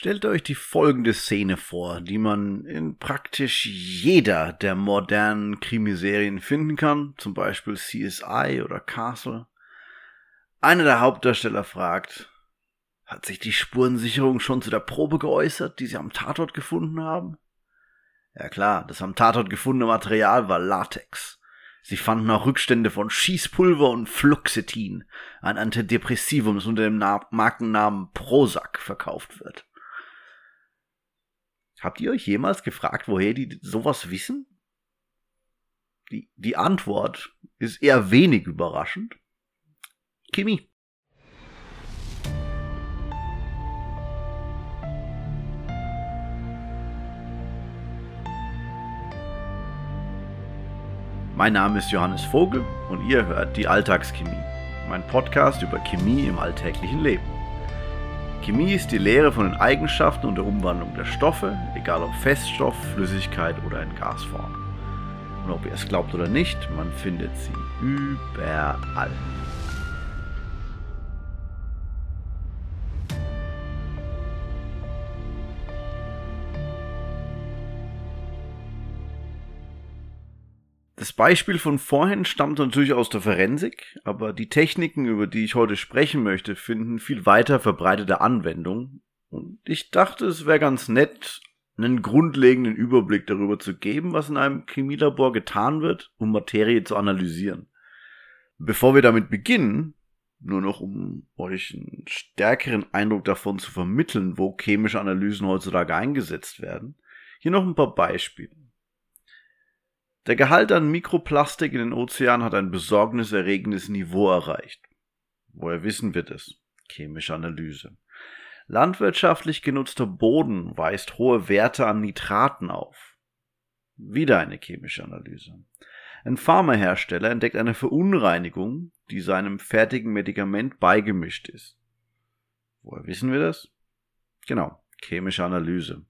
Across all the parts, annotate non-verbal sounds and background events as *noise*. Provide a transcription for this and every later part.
Stellt euch die folgende Szene vor, die man in praktisch jeder der modernen Krimiserien finden kann, zum Beispiel CSI oder Castle. Einer der Hauptdarsteller fragt, hat sich die Spurensicherung schon zu der Probe geäußert, die sie am Tatort gefunden haben? Ja klar, das am Tatort gefundene Material war Latex. Sie fanden auch Rückstände von Schießpulver und Fluoxetin, ein Antidepressivum, das unter dem Markennamen Prozac verkauft wird. Habt ihr euch jemals gefragt, woher die sowas wissen? Die, die Antwort ist eher wenig überraschend. Kimi. Mein Name ist Johannes Vogel und ihr hört die Alltagschemie, mein Podcast über Chemie im alltäglichen Leben. Chemie ist die Lehre von den Eigenschaften und der Umwandlung der Stoffe, egal ob Feststoff, Flüssigkeit oder in Gasform. Und ob ihr es glaubt oder nicht, man findet sie überall. Das Beispiel von vorhin stammt natürlich aus der Forensik, aber die Techniken, über die ich heute sprechen möchte, finden viel weiter verbreitete Anwendung. Und ich dachte, es wäre ganz nett, einen grundlegenden Überblick darüber zu geben, was in einem Chemielabor getan wird, um Materie zu analysieren. Bevor wir damit beginnen, nur noch um euch einen stärkeren Eindruck davon zu vermitteln, wo chemische Analysen heutzutage eingesetzt werden, hier noch ein paar Beispiele. Der Gehalt an Mikroplastik in den Ozeanen hat ein besorgniserregendes Niveau erreicht. Woher wissen wir das? Chemische Analyse. Landwirtschaftlich genutzter Boden weist hohe Werte an Nitraten auf. Wieder eine chemische Analyse. Ein Pharmahersteller entdeckt eine Verunreinigung, die seinem fertigen Medikament beigemischt ist. Woher wissen wir das? Genau, chemische Analyse.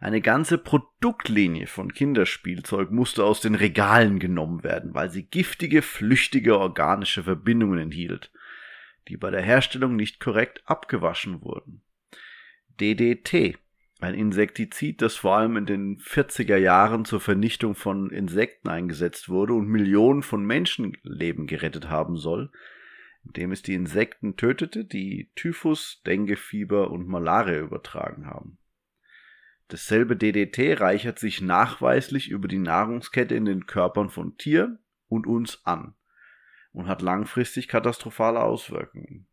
Eine ganze Produktlinie von Kinderspielzeug musste aus den Regalen genommen werden, weil sie giftige, flüchtige organische Verbindungen enthielt, die bei der Herstellung nicht korrekt abgewaschen wurden. DDT, ein Insektizid, das vor allem in den 40er Jahren zur Vernichtung von Insekten eingesetzt wurde und Millionen von Menschenleben gerettet haben soll, indem es die Insekten tötete, die Typhus, Denguefieber und Malaria übertragen haben. Dasselbe DDT reichert sich nachweislich über die Nahrungskette in den Körpern von Tieren und uns an und hat langfristig katastrophale Auswirkungen.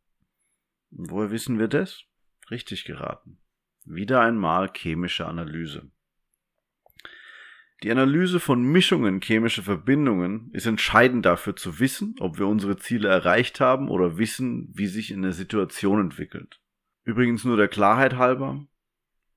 Und woher wissen wir das? Richtig geraten. Wieder einmal chemische Analyse. Die Analyse von Mischungen chemischer Verbindungen ist entscheidend dafür zu wissen, ob wir unsere Ziele erreicht haben oder wissen, wie sich eine Situation entwickelt. Übrigens nur der Klarheit halber,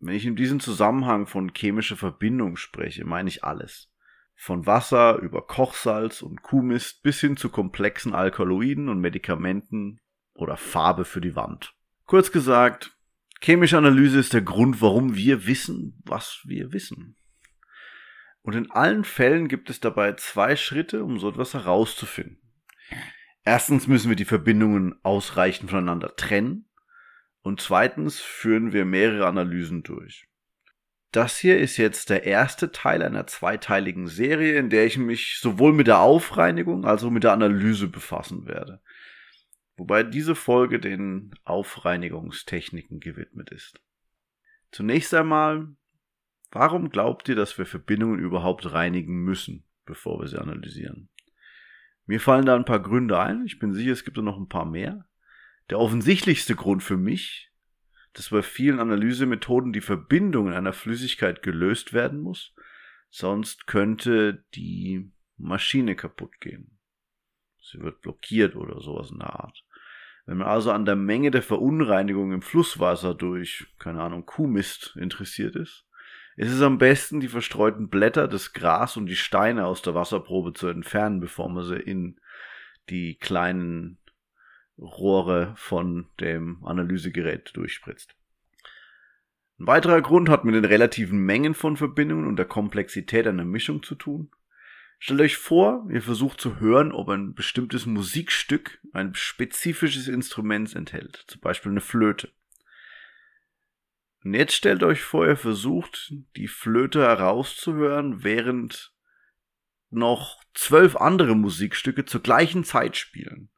wenn ich in diesem Zusammenhang von chemischer Verbindung spreche, meine ich alles. Von Wasser über Kochsalz und Kuhmist bis hin zu komplexen Alkaloiden und Medikamenten oder Farbe für die Wand. Kurz gesagt, chemische Analyse ist der Grund, warum wir wissen, was wir wissen. Und in allen Fällen gibt es dabei zwei Schritte, um so etwas herauszufinden. Erstens müssen wir die Verbindungen ausreichend voneinander trennen. Und zweitens führen wir mehrere Analysen durch. Das hier ist jetzt der erste Teil einer zweiteiligen Serie, in der ich mich sowohl mit der Aufreinigung als auch mit der Analyse befassen werde. Wobei diese Folge den Aufreinigungstechniken gewidmet ist. Zunächst einmal, warum glaubt ihr, dass wir Verbindungen überhaupt reinigen müssen, bevor wir sie analysieren? Mir fallen da ein paar Gründe ein, ich bin sicher, es gibt noch ein paar mehr. Der offensichtlichste Grund für mich, dass bei vielen Analysemethoden die Verbindung in einer Flüssigkeit gelöst werden muss, sonst könnte die Maschine kaputt gehen. Sie wird blockiert oder sowas in der Art. Wenn man also an der Menge der Verunreinigung im Flusswasser durch, keine Ahnung, Kuhmist interessiert ist, ist es am besten, die verstreuten Blätter, das Gras und die Steine aus der Wasserprobe zu entfernen, bevor man sie in die kleinen Rohre von dem Analysegerät durchspritzt. Ein weiterer Grund hat mit den relativen Mengen von Verbindungen und der Komplexität einer Mischung zu tun. Stellt euch vor, ihr versucht zu hören, ob ein bestimmtes Musikstück ein spezifisches Instrument enthält, zum Beispiel eine Flöte. Und jetzt stellt euch vor, ihr versucht, die Flöte herauszuhören, während noch zwölf andere Musikstücke zur gleichen Zeit spielen.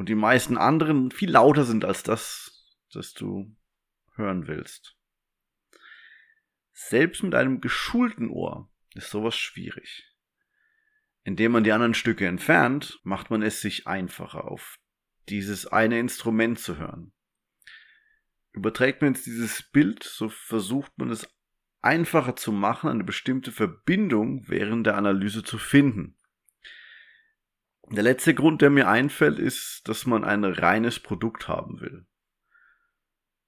Und die meisten anderen viel lauter sind als das, das du hören willst. Selbst mit einem geschulten Ohr ist sowas schwierig. Indem man die anderen Stücke entfernt, macht man es sich einfacher, auf dieses eine Instrument zu hören. Überträgt man jetzt dieses Bild, so versucht man es einfacher zu machen, eine bestimmte Verbindung während der Analyse zu finden. Der letzte Grund, der mir einfällt, ist, dass man ein reines Produkt haben will.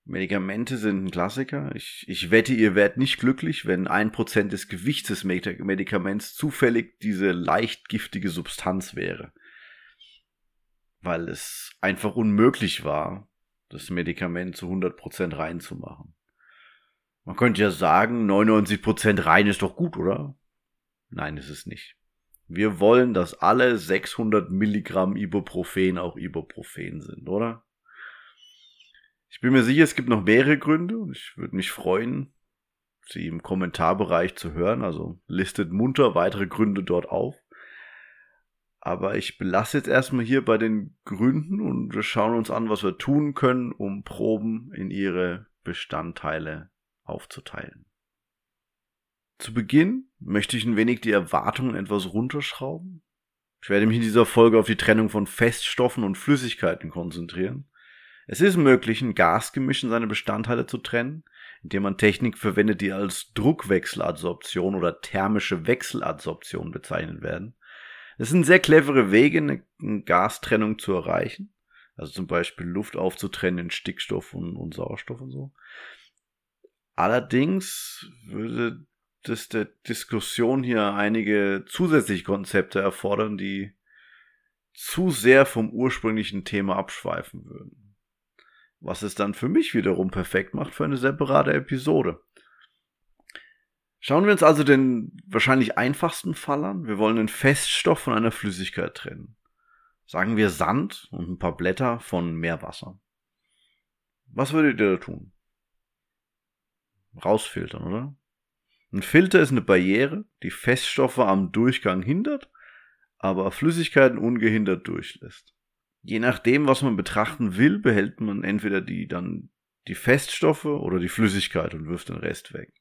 Medikamente sind ein Klassiker. Ich, ich wette, ihr werdet nicht glücklich, wenn ein Prozent des Gewichts des Medikaments zufällig diese leicht giftige Substanz wäre. Weil es einfach unmöglich war, das Medikament zu 100 Prozent reinzumachen. Man könnte ja sagen, 99% rein ist doch gut, oder? Nein, ist es nicht. Wir wollen, dass alle 600 Milligramm Ibuprofen auch Ibuprofen sind, oder? Ich bin mir sicher, es gibt noch mehrere Gründe und ich würde mich freuen, sie im Kommentarbereich zu hören. Also listet munter weitere Gründe dort auf. Aber ich belasse jetzt erstmal hier bei den Gründen und wir schauen uns an, was wir tun können, um Proben in ihre Bestandteile aufzuteilen. Zu Beginn möchte ich ein wenig die Erwartungen etwas runterschrauben. Ich werde mich in dieser Folge auf die Trennung von Feststoffen und Flüssigkeiten konzentrieren. Es ist möglich, ein Gasgemisch in seine Bestandteile zu trennen, indem man Technik verwendet, die als Druckwechseladsorption oder thermische Wechseladsorption bezeichnet werden. Es sind sehr clevere Wege, eine Gastrennung zu erreichen. Also zum Beispiel Luft aufzutrennen in Stickstoff und, und Sauerstoff und so. Allerdings würde das der Diskussion hier einige zusätzliche Konzepte erfordern, die zu sehr vom ursprünglichen Thema abschweifen würden. Was es dann für mich wiederum perfekt macht für eine separate Episode. Schauen wir uns also den wahrscheinlich einfachsten Fall an. Wir wollen einen Feststoff von einer Flüssigkeit trennen. Sagen wir Sand und ein paar Blätter von Meerwasser. Was würdet ihr da tun? Rausfiltern, oder? Ein Filter ist eine Barriere, die Feststoffe am Durchgang hindert, aber Flüssigkeiten ungehindert durchlässt. Je nachdem, was man betrachten will, behält man entweder die dann die Feststoffe oder die Flüssigkeit und wirft den Rest weg.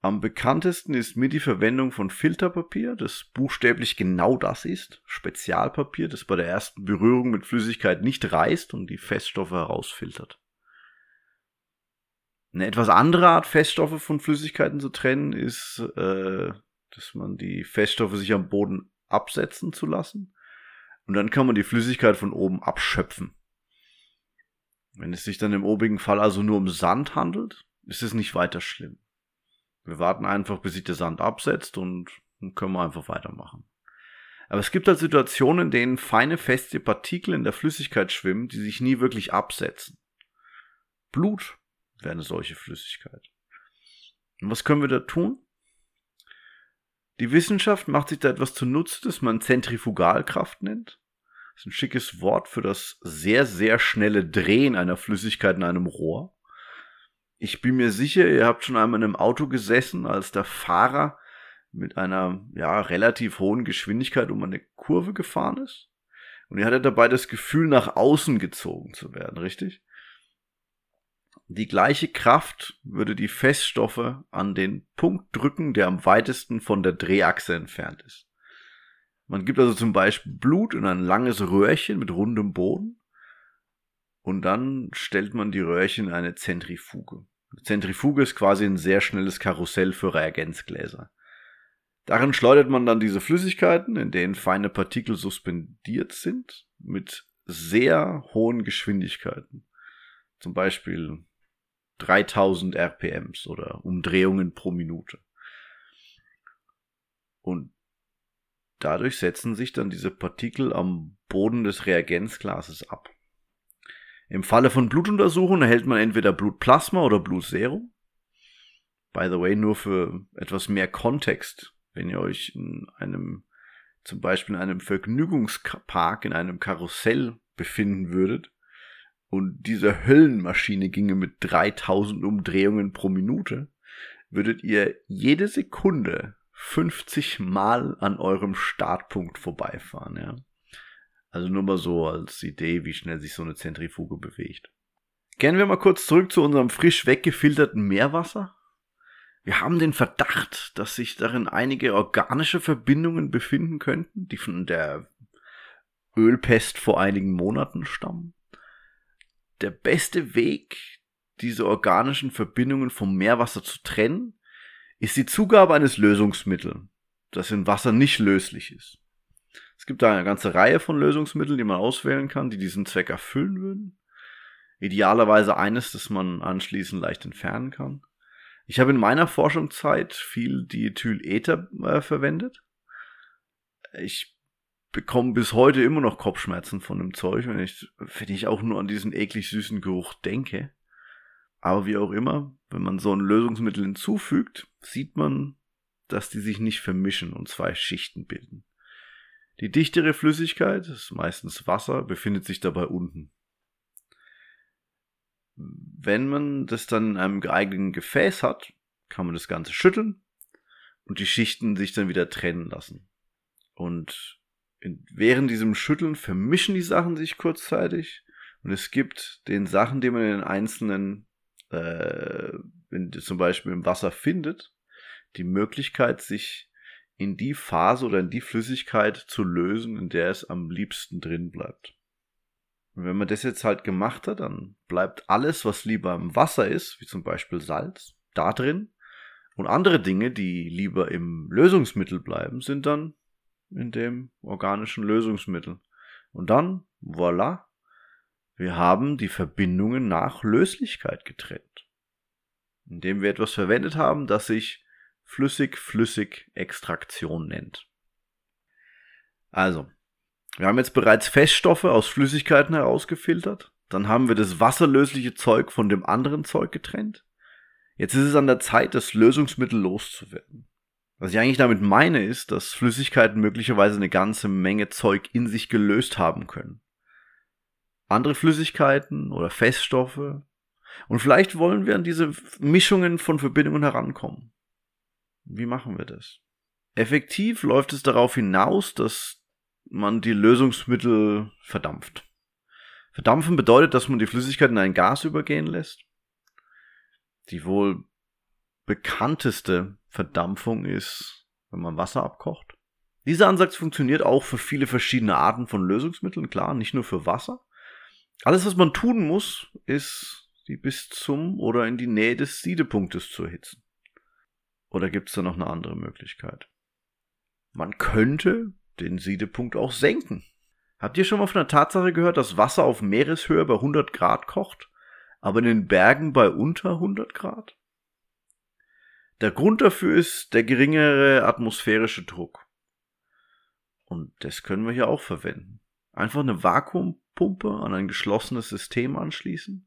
Am bekanntesten ist mir die Verwendung von Filterpapier, das buchstäblich genau das ist, Spezialpapier, das bei der ersten Berührung mit Flüssigkeit nicht reißt und die Feststoffe herausfiltert. Eine etwas andere Art, Feststoffe von Flüssigkeiten zu trennen, ist, äh, dass man die Feststoffe sich am Boden absetzen zu lassen. Und dann kann man die Flüssigkeit von oben abschöpfen. Wenn es sich dann im obigen Fall also nur um Sand handelt, ist es nicht weiter schlimm. Wir warten einfach, bis sich der Sand absetzt und können wir einfach weitermachen. Aber es gibt halt Situationen, in denen feine feste Partikel in der Flüssigkeit schwimmen, die sich nie wirklich absetzen. Blut wäre eine solche Flüssigkeit. Und was können wir da tun? Die Wissenschaft macht sich da etwas zunutze, das man Zentrifugalkraft nennt. Das ist ein schickes Wort für das sehr, sehr schnelle Drehen einer Flüssigkeit in einem Rohr. Ich bin mir sicher, ihr habt schon einmal in einem Auto gesessen, als der Fahrer mit einer ja, relativ hohen Geschwindigkeit um eine Kurve gefahren ist. Und ihr hattet dabei das Gefühl, nach außen gezogen zu werden, richtig? Die gleiche Kraft würde die Feststoffe an den Punkt drücken, der am weitesten von der Drehachse entfernt ist. Man gibt also zum Beispiel Blut in ein langes Röhrchen mit rundem Boden und dann stellt man die Röhrchen in eine Zentrifuge. Eine Zentrifuge ist quasi ein sehr schnelles Karussell für Reagenzgläser. Darin schleudert man dann diese Flüssigkeiten, in denen feine Partikel suspendiert sind, mit sehr hohen Geschwindigkeiten. Zum Beispiel 3000 RPMs oder Umdrehungen pro Minute. Und dadurch setzen sich dann diese Partikel am Boden des Reagenzglases ab. Im Falle von Blutuntersuchungen erhält man entweder Blutplasma oder Blutserum. By the way, nur für etwas mehr Kontext, wenn ihr euch in einem, zum Beispiel in einem Vergnügungspark, in einem Karussell befinden würdet, und diese Höllenmaschine ginge mit 3000 Umdrehungen pro Minute, würdet ihr jede Sekunde 50 Mal an eurem Startpunkt vorbeifahren, ja. Also nur mal so als Idee, wie schnell sich so eine Zentrifuge bewegt. Gehen wir mal kurz zurück zu unserem frisch weggefilterten Meerwasser. Wir haben den Verdacht, dass sich darin einige organische Verbindungen befinden könnten, die von der Ölpest vor einigen Monaten stammen. Der beste Weg, diese organischen Verbindungen vom Meerwasser zu trennen, ist die Zugabe eines Lösungsmittels, das in Wasser nicht löslich ist. Es gibt da eine ganze Reihe von Lösungsmitteln, die man auswählen kann, die diesen Zweck erfüllen würden. Idealerweise eines, das man anschließend leicht entfernen kann. Ich habe in meiner Forschungszeit viel Diethylether äh, verwendet. Ich bekomme bis heute immer noch Kopfschmerzen von dem Zeug, wenn ich, wenn ich auch nur an diesen eklig süßen Geruch denke. Aber wie auch immer, wenn man so ein Lösungsmittel hinzufügt, sieht man, dass die sich nicht vermischen und zwei Schichten bilden. Die dichtere Flüssigkeit, das ist meistens Wasser, befindet sich dabei unten. Wenn man das dann in einem geeigneten Gefäß hat, kann man das Ganze schütteln und die Schichten sich dann wieder trennen lassen. Und in, während diesem Schütteln vermischen die Sachen sich kurzzeitig und es gibt den Sachen, die man in den einzelnen, äh, in, zum Beispiel im Wasser findet, die Möglichkeit, sich in die Phase oder in die Flüssigkeit zu lösen, in der es am liebsten drin bleibt. Und wenn man das jetzt halt gemacht hat, dann bleibt alles, was lieber im Wasser ist, wie zum Beispiel Salz, da drin. Und andere Dinge, die lieber im Lösungsmittel bleiben, sind dann in dem organischen Lösungsmittel. Und dann, voilà, wir haben die Verbindungen nach Löslichkeit getrennt. Indem wir etwas verwendet haben, das sich Flüssig-Flüssig-Extraktion nennt. Also, wir haben jetzt bereits Feststoffe aus Flüssigkeiten herausgefiltert. Dann haben wir das wasserlösliche Zeug von dem anderen Zeug getrennt. Jetzt ist es an der Zeit, das Lösungsmittel loszuwerden. Was ich eigentlich damit meine, ist, dass Flüssigkeiten möglicherweise eine ganze Menge Zeug in sich gelöst haben können. Andere Flüssigkeiten oder Feststoffe. Und vielleicht wollen wir an diese Mischungen von Verbindungen herankommen. Wie machen wir das? Effektiv läuft es darauf hinaus, dass man die Lösungsmittel verdampft. Verdampfen bedeutet, dass man die Flüssigkeit in ein Gas übergehen lässt. Die wohl bekannteste Verdampfung ist, wenn man Wasser abkocht. Dieser Ansatz funktioniert auch für viele verschiedene Arten von Lösungsmitteln, klar, nicht nur für Wasser. Alles, was man tun muss, ist, sie bis zum oder in die Nähe des Siedepunktes zu erhitzen. Oder gibt es da noch eine andere Möglichkeit? Man könnte den Siedepunkt auch senken. Habt ihr schon mal von der Tatsache gehört, dass Wasser auf Meereshöhe bei 100 Grad kocht, aber in den Bergen bei unter 100 Grad? Der Grund dafür ist der geringere atmosphärische Druck. Und das können wir hier auch verwenden. Einfach eine Vakuumpumpe an ein geschlossenes System anschließen,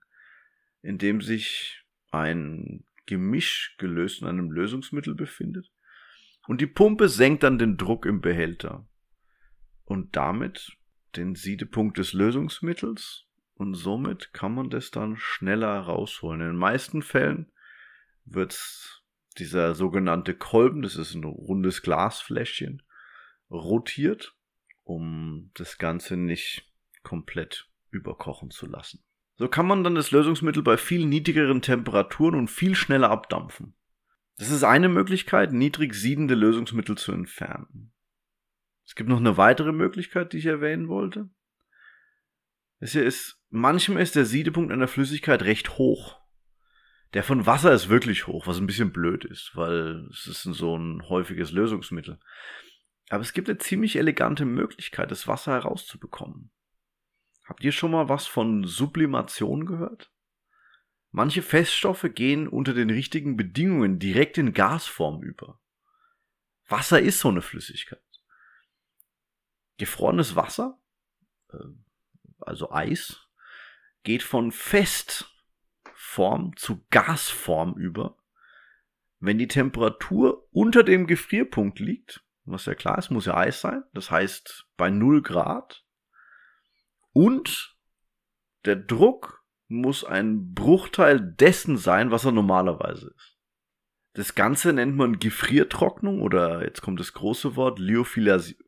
in dem sich ein Gemisch gelöst in einem Lösungsmittel befindet. Und die Pumpe senkt dann den Druck im Behälter. Und damit den Siedepunkt des Lösungsmittels. Und somit kann man das dann schneller rausholen. In den meisten Fällen wird dieser sogenannte Kolben, das ist ein rundes Glasfläschchen, rotiert, um das Ganze nicht komplett überkochen zu lassen. So kann man dann das Lösungsmittel bei viel niedrigeren Temperaturen und viel schneller abdampfen. Das ist eine Möglichkeit, niedrig siedende Lösungsmittel zu entfernen. Es gibt noch eine weitere Möglichkeit, die ich erwähnen wollte. Es ist, manchmal ist der Siedepunkt einer Flüssigkeit recht hoch. Der von Wasser ist wirklich hoch, was ein bisschen blöd ist, weil es ist so ein häufiges Lösungsmittel. Aber es gibt eine ziemlich elegante Möglichkeit, das Wasser herauszubekommen. Habt ihr schon mal was von Sublimation gehört? Manche Feststoffe gehen unter den richtigen Bedingungen direkt in Gasform über. Wasser ist so eine Flüssigkeit. Gefrorenes Wasser, äh, also Eis, geht von Festform zu Gasform über. Wenn die Temperatur unter dem Gefrierpunkt liegt, was ja klar ist, muss ja Eis sein, das heißt bei 0 Grad, und der Druck muss ein Bruchteil dessen sein, was er normalerweise ist. Das Ganze nennt man Gefriertrocknung oder jetzt kommt das große Wort Lyophilisation.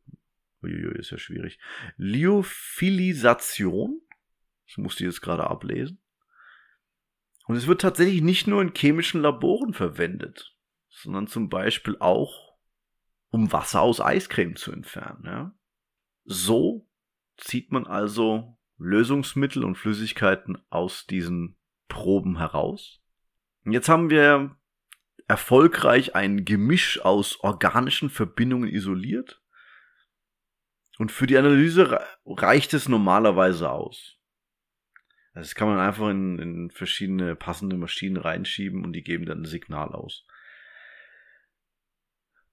Uiuiui, ist ja schwierig. Lyophilisation. Das musste ich jetzt gerade ablesen. Und es wird tatsächlich nicht nur in chemischen Laboren verwendet, sondern zum Beispiel auch, um Wasser aus Eiscreme zu entfernen. Ja? So zieht man also Lösungsmittel und Flüssigkeiten aus diesen Proben heraus. Und jetzt haben wir erfolgreich ein Gemisch aus organischen Verbindungen isoliert. Und für die Analyse reicht es normalerweise aus. Also das kann man einfach in, in verschiedene passende Maschinen reinschieben und die geben dann ein Signal aus.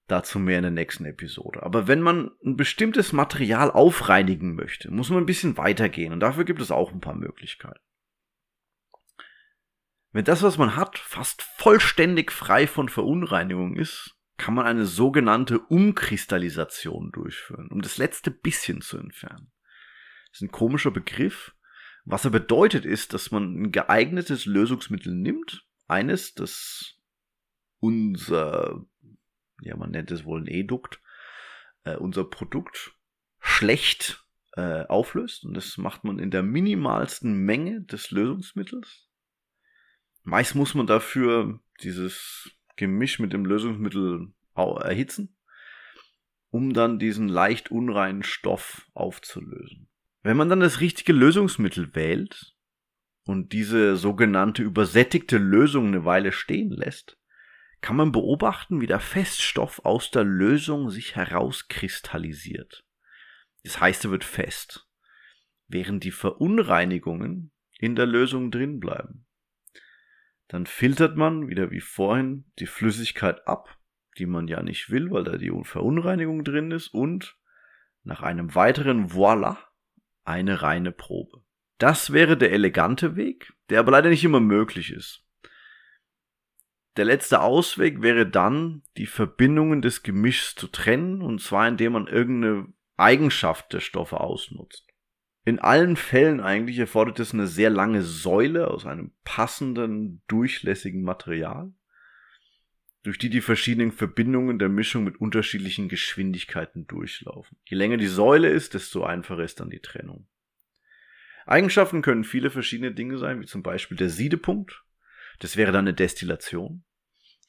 Dazu mehr in der nächsten Episode. Aber wenn man ein bestimmtes Material aufreinigen möchte, muss man ein bisschen weitergehen und dafür gibt es auch ein paar Möglichkeiten. Wenn das, was man hat, fast vollständig frei von Verunreinigung ist, kann man eine sogenannte Umkristallisation durchführen, um das letzte bisschen zu entfernen. Das ist ein komischer Begriff. Was er bedeutet ist, dass man ein geeignetes Lösungsmittel nimmt, eines, das unser ja, man nennt es wohl ein Edukt, äh, unser Produkt schlecht äh, auflöst. Und das macht man in der minimalsten Menge des Lösungsmittels. Meist muss man dafür dieses Gemisch mit dem Lösungsmittel erhitzen, um dann diesen leicht unreinen Stoff aufzulösen. Wenn man dann das richtige Lösungsmittel wählt und diese sogenannte übersättigte Lösung eine Weile stehen lässt, kann man beobachten, wie der Feststoff aus der Lösung sich herauskristallisiert. Das heißt, er wird fest, während die Verunreinigungen in der Lösung drin bleiben. Dann filtert man wieder wie vorhin die Flüssigkeit ab, die man ja nicht will, weil da die Verunreinigung drin ist und nach einem weiteren Voila eine reine Probe. Das wäre der elegante Weg, der aber leider nicht immer möglich ist. Der letzte Ausweg wäre dann, die Verbindungen des Gemischs zu trennen, und zwar indem man irgendeine Eigenschaft der Stoffe ausnutzt. In allen Fällen eigentlich erfordert es eine sehr lange Säule aus einem passenden, durchlässigen Material, durch die die verschiedenen Verbindungen der Mischung mit unterschiedlichen Geschwindigkeiten durchlaufen. Je länger die Säule ist, desto einfacher ist dann die Trennung. Eigenschaften können viele verschiedene Dinge sein, wie zum Beispiel der Siedepunkt. Das wäre dann eine Destillation.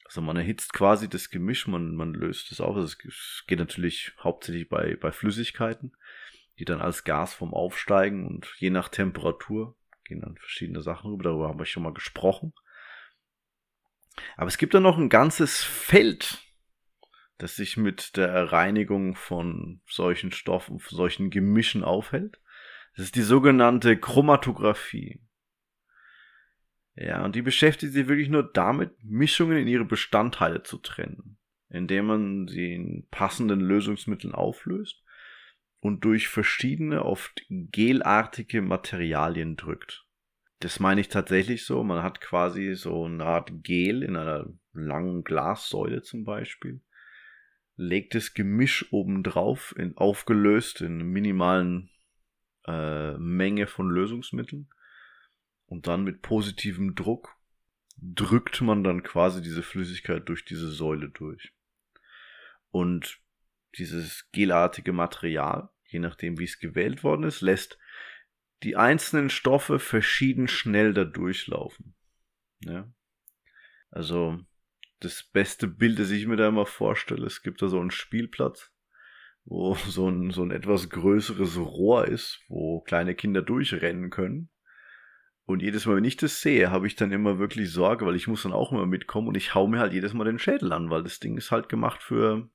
Also man erhitzt quasi das Gemisch, man, man löst es auf. Also es geht natürlich hauptsächlich bei, bei Flüssigkeiten, die dann als Gas vom Aufsteigen und je nach Temperatur gehen dann verschiedene Sachen rüber. Darüber haben wir schon mal gesprochen. Aber es gibt dann noch ein ganzes Feld, das sich mit der Reinigung von solchen Stoffen, von solchen Gemischen aufhält. Das ist die sogenannte Chromatographie. Ja, und die beschäftigt sich wirklich nur damit, Mischungen in ihre Bestandteile zu trennen, indem man sie in passenden Lösungsmitteln auflöst und durch verschiedene, oft gelartige Materialien drückt. Das meine ich tatsächlich so. Man hat quasi so eine Art Gel in einer langen Glassäule zum Beispiel, legt das Gemisch obendrauf, in, aufgelöst in minimalen äh, Menge von Lösungsmitteln und dann mit positivem Druck drückt man dann quasi diese Flüssigkeit durch diese Säule durch. Und dieses gelartige Material, je nachdem wie es gewählt worden ist, lässt die einzelnen Stoffe verschieden schnell da durchlaufen. Ja? Also das beste Bild, das ich mir da immer vorstelle, es gibt da so einen Spielplatz, wo *laughs* so ein, so ein etwas größeres Rohr ist, wo kleine Kinder durchrennen können. Und jedes Mal, wenn ich das sehe, habe ich dann immer wirklich Sorge, weil ich muss dann auch immer mitkommen und ich hau mir halt jedes Mal den Schädel an, weil das Ding ist halt gemacht für,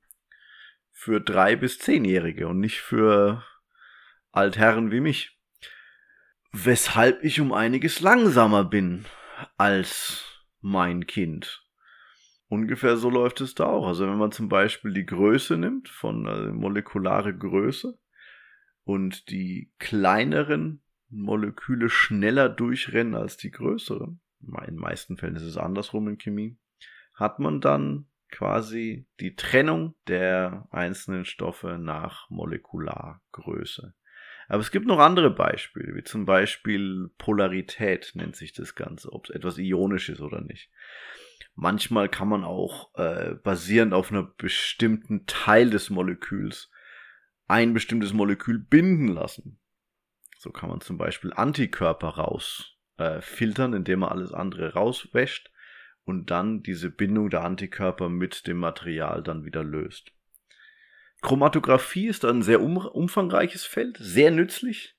für drei bis zehnjährige und nicht für Altherren wie mich. Weshalb ich um einiges langsamer bin als mein Kind. Ungefähr so läuft es da auch. Also wenn man zum Beispiel die Größe nimmt, von also molekulare Größe, und die kleineren Moleküle schneller durchrennen als die größeren, in den meisten Fällen ist es andersrum in Chemie, hat man dann quasi die Trennung der einzelnen Stoffe nach Molekulargröße. Aber es gibt noch andere Beispiele, wie zum Beispiel Polarität nennt sich das Ganze, ob es etwas ionisch ist oder nicht. Manchmal kann man auch äh, basierend auf einer bestimmten Teil des Moleküls ein bestimmtes Molekül binden lassen. So kann man zum Beispiel Antikörper raus äh, indem man alles andere rauswäscht und dann diese Bindung der Antikörper mit dem Material dann wieder löst. Chromatographie ist ein sehr um, umfangreiches Feld, sehr nützlich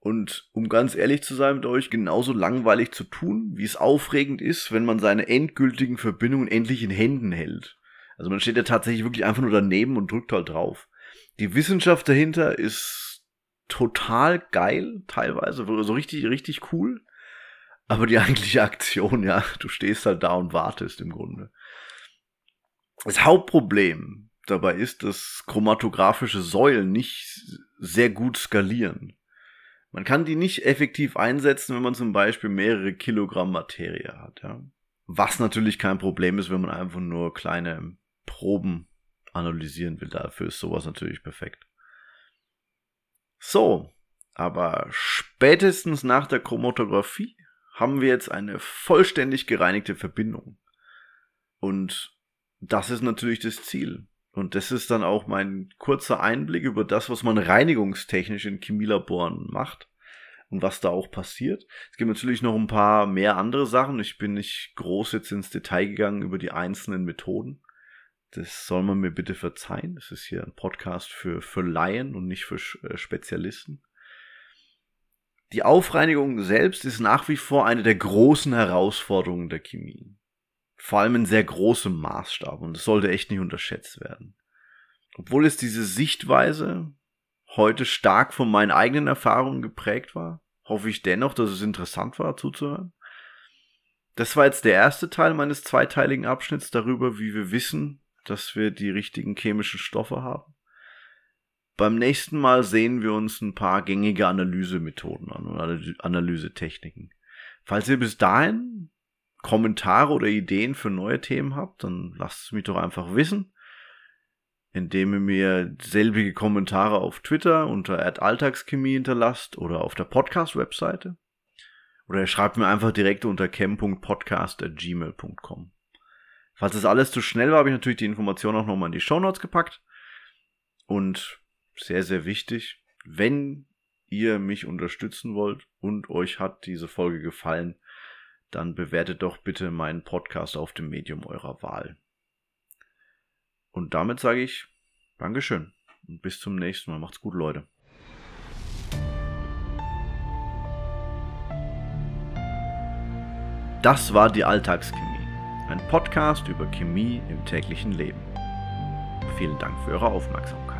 und um ganz ehrlich zu sein mit euch, genauso langweilig zu tun, wie es aufregend ist, wenn man seine endgültigen Verbindungen endlich in Händen hält. Also man steht ja tatsächlich wirklich einfach nur daneben und drückt halt drauf. Die Wissenschaft dahinter ist total geil, teilweise, so richtig, richtig cool. Aber die *laughs* eigentliche Aktion, ja, du stehst halt da und wartest im Grunde. Das Hauptproblem dabei ist, dass chromatographische Säulen nicht sehr gut skalieren. Man kann die nicht effektiv einsetzen, wenn man zum Beispiel mehrere Kilogramm Materie hat, ja. Was natürlich kein Problem ist, wenn man einfach nur kleine Proben analysieren will. Dafür ist sowas natürlich perfekt. So, aber spätestens nach der Chromatographie haben wir jetzt eine vollständig gereinigte Verbindung. Und das ist natürlich das Ziel. Und das ist dann auch mein kurzer Einblick über das, was man reinigungstechnisch in Chemielaboren macht und was da auch passiert. Es gibt natürlich noch ein paar mehr andere Sachen. Ich bin nicht groß jetzt ins Detail gegangen über die einzelnen Methoden. Das soll man mir bitte verzeihen. Das ist hier ein Podcast für, für Laien und nicht für äh, Spezialisten. Die Aufreinigung selbst ist nach wie vor eine der großen Herausforderungen der Chemie. Vor allem in sehr großem Maßstab und es sollte echt nicht unterschätzt werden. Obwohl es diese Sichtweise heute stark von meinen eigenen Erfahrungen geprägt war, hoffe ich dennoch, dass es interessant war zuzuhören. Das war jetzt der erste Teil meines zweiteiligen Abschnitts darüber, wie wir wissen, dass wir die richtigen chemischen Stoffe haben. Beim nächsten Mal sehen wir uns ein paar gängige Analysemethoden an und Analysetechniken. Falls ihr bis dahin Kommentare oder Ideen für neue Themen habt, dann lasst es mich doch einfach wissen, indem ihr mir selbige Kommentare auf Twitter unter Alltagschemie hinterlasst oder auf der Podcast-Webseite. Oder ihr schreibt mir einfach direkt unter chem.podcast.gmail.com. Falls das alles zu schnell war, habe ich natürlich die Information auch nochmal in die Show Notes gepackt. Und sehr, sehr wichtig, wenn ihr mich unterstützen wollt und euch hat diese Folge gefallen, dann bewertet doch bitte meinen Podcast auf dem Medium eurer Wahl. Und damit sage ich Dankeschön und bis zum nächsten Mal. Macht's gut, Leute. Das war die Alltagschemie ein Podcast über Chemie im täglichen Leben. Vielen Dank für eure Aufmerksamkeit.